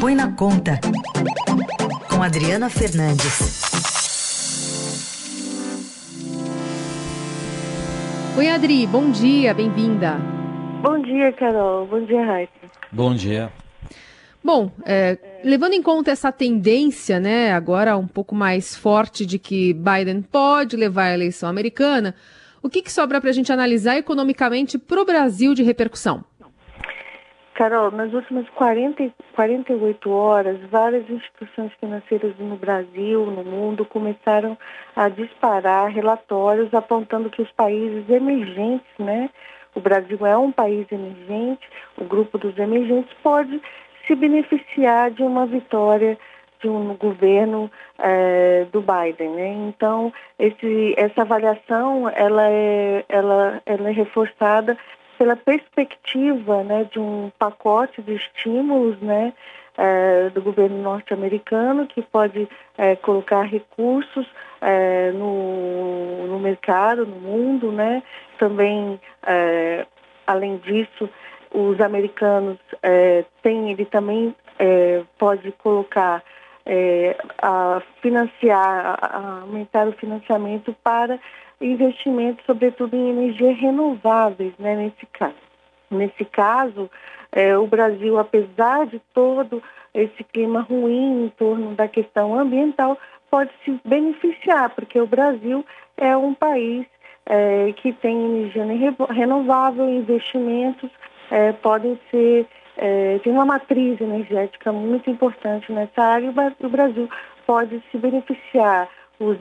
Põe na Conta, com Adriana Fernandes. Oi, Adri, bom dia, bem-vinda. Bom dia, Carol. Bom dia, Raíssa. Bom dia. Bom, é, levando em conta essa tendência, né, agora um pouco mais forte de que Biden pode levar a eleição americana, o que, que sobra para a gente analisar economicamente para o Brasil de repercussão? Carol, nas últimas 40, 48 horas, várias instituições financeiras no Brasil, no mundo, começaram a disparar relatórios apontando que os países emergentes, né? O Brasil é um país emergente, o grupo dos emergentes pode se beneficiar de uma vitória de um governo é, do Biden. Né? Então, esse, essa avaliação ela é, ela, ela é reforçada pela perspectiva né, de um pacote de estímulos né, é, do governo norte-americano que pode é, colocar recursos é, no, no mercado, no mundo, né? Também, além disso, os americanos têm, ele também pode colocar é, a financiar, a aumentar o financiamento para investimentos, sobretudo em energias renováveis, né, nesse caso. Nesse caso, é, o Brasil, apesar de todo esse clima ruim em torno da questão ambiental, pode se beneficiar, porque o Brasil é um país é, que tem energia renovável, investimentos é, podem ser é, tem uma matriz energética muito importante nessa área e o Brasil pode se beneficiar. Os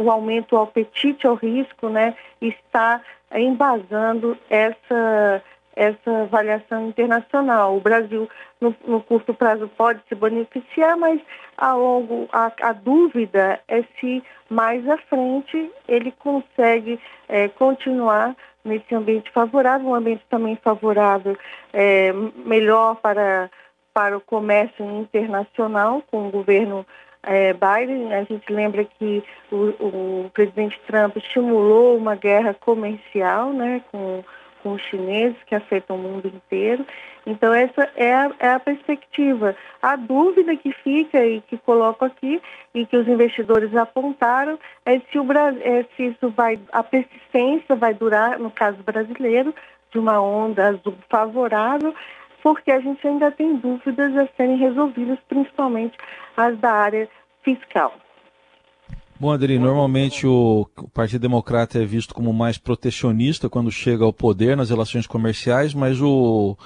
o aumento ao apetite ao risco né, está embasando essa, essa avaliação internacional. O Brasil, no, no curto prazo, pode se beneficiar, mas a longo a, a, dúvida é se mais à frente ele consegue é, continuar nesse ambiente favorável, um ambiente também favorável, é, melhor para, para o comércio internacional com o governo é, Biden. A gente lembra que o, o, presidente Trump estimulou uma guerra comercial né, com, com os chineses, que afetam o mundo inteiro. Então, essa é a, é a perspectiva. A dúvida que fica e que coloco aqui, e que os investidores apontaram, é se, o, é se isso vai, a persistência vai durar, no caso brasileiro, de uma onda azul favorável, porque a gente ainda tem dúvidas a serem resolvidas, principalmente as da área fiscal. Bom, Adri, normalmente o, o, Partido Democrata é visto como mais protecionista quando chega ao poder nas relações comerciais, mas o,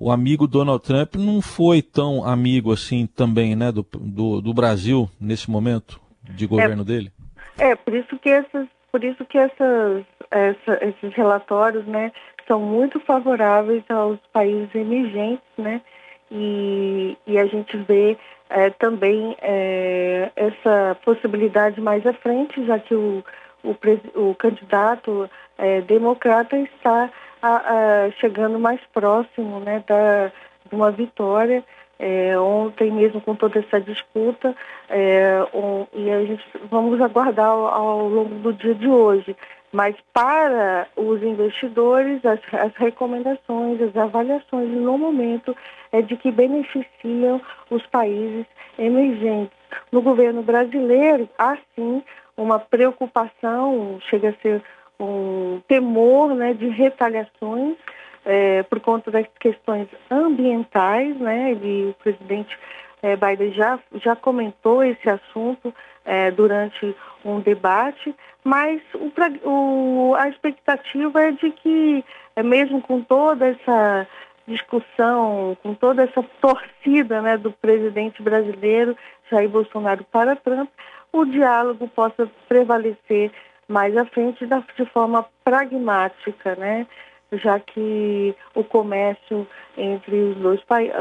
o amigo Donald Trump não foi tão amigo assim também, né, do, do, do Brasil nesse momento de governo é, dele? É, por isso que essas, por isso que essas, essa, esses relatórios, né, são muito favoráveis aos países emergentes, né, e, e a gente vê é, também é, essa possibilidade mais à frente, já que o, o, o candidato é, democrata está a, a, chegando mais próximo né, da, de uma vitória. É, ontem mesmo com toda essa disputa é, um, e a gente vamos aguardar ao, ao, longo do dia de hoje. Mas para os investidores, as, as recomendações, as avaliações no momento é de que beneficiam os países emergentes. No governo brasileiro, há sim uma preocupação, chega a ser um temor né, de retaliações é, por conta das questões ambientais, né? O presidente é, Biden já, já comentou esse assunto é, durante um debate, mas o, o, a expectativa é de que, é, mesmo com toda essa discussão, com toda essa torcida né, do presidente brasileiro Jair Bolsonaro para Trump, o diálogo possa prevalecer mais à frente de forma pragmática, né? já que o comércio entre os dois países,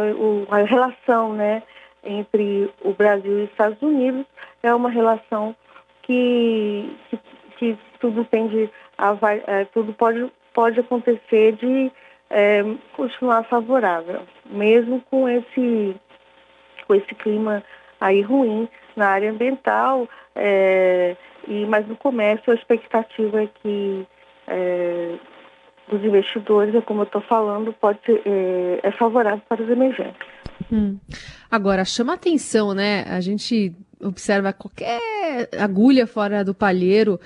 a relação né, entre o Brasil e os Estados Unidos é uma relação que, que, que tudo tende a é, tudo pode, pode acontecer de é, continuar favorável, mesmo com esse, com esse clima aí ruim na área ambiental, é, e, mas no comércio a expectativa é que é, os investidores, é como eu estou falando, pode ser, é, é favorável para os emergentes. Hum. Agora, chama atenção, né? A gente observa qualquer agulha fora do palheiro,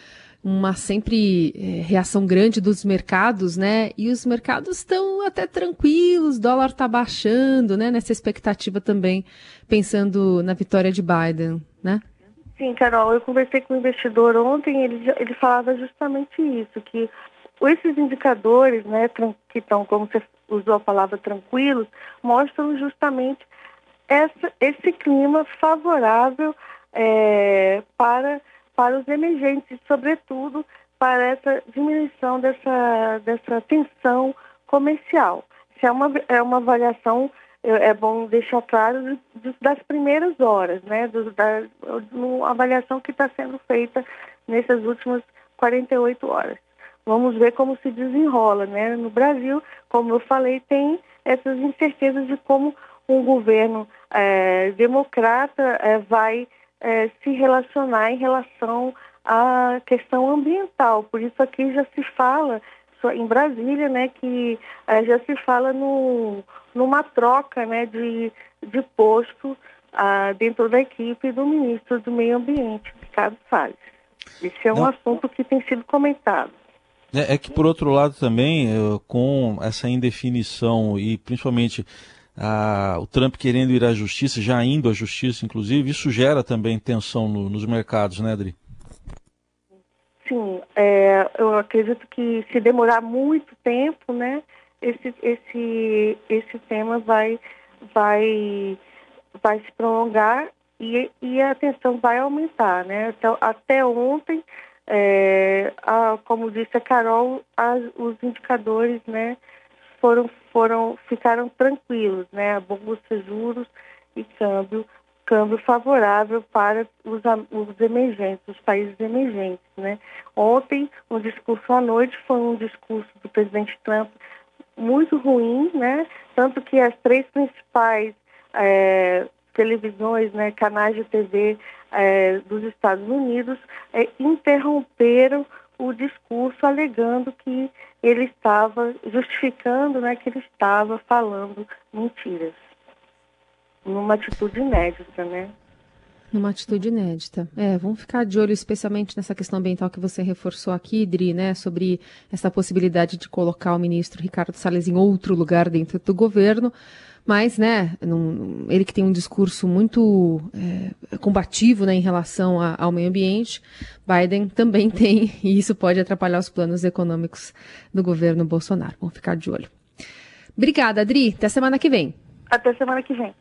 uma sempre é, reação grande dos mercados, né? E os mercados estão até tranquilos, dólar está baixando, né? Nessa expectativa também, pensando na vitória de Biden, né? Sim, Carol, eu conversei com o investidor ontem, ele, ele falava justamente isso, que esses indicadores, né, que estão, como você usou a palavra tranquilos, mostram justamente essa, esse clima favorável é, para para os emergentes, sobretudo para essa diminuição dessa, dessa tensão comercial. Isso é uma, é uma avaliação, é, é bom deixar claro, das primeiras horas, né? Da uma avaliação que está sendo feita nessas últimas 48 horas. Vamos ver como se desenrola, né? No Brasil, como eu falei, tem essas incertezas de como um governo é, democrata é, vai é, se relacionar em relação à questão ambiental. Por isso aqui já se fala em Brasília, né, que é, já se fala no, numa troca, né, de, de posto ah, dentro da equipe do ministro do Meio Ambiente, Ricardo Salles. Esse é um Não. assunto que tem sido comentado. É, é, que, por outro lado, também, eh, com essa indefinição e principalmente a, o Trump querendo ir à justiça, já indo à justiça, inclusive, isso gera também tensão no, nos mercados, né, Adri? Sim, é, eu acredito que se demorar muito tempo, né, esse, esse, esse tema vai, vai, vai se prolongar e, e a tensão vai aumentar, né? Então, até ontem, é, a, como disse a Carol, os indicadores, né, foram, foram, ficaram tranquilos, né? A bolsa, juros e câmbio, câmbio favorável para os, os emergentes, os países emergentes, né? Ontem, um discurso à noite foi um discurso do presidente Trump muito ruim, né? Tanto que as três principais é, televisões, né, canais de TV é, dos Estados Unidos é, interromperam o discurso alegando que ele estava justificando né, que ele estava falando mentiras. Numa atitude inédita, né? Numa atitude inédita. É, vamos ficar de olho especialmente nessa questão ambiental que você reforçou aqui, Dri, né? Sobre essa possibilidade de colocar o ministro Ricardo Salles em outro lugar dentro do governo mas, né, num, ele que tem um discurso muito é, combativo né, em relação a, ao meio ambiente, Biden também tem, e isso pode atrapalhar os planos econômicos do governo Bolsonaro. Vamos ficar de olho. Obrigada, Adri. Até semana que vem. Até semana que vem.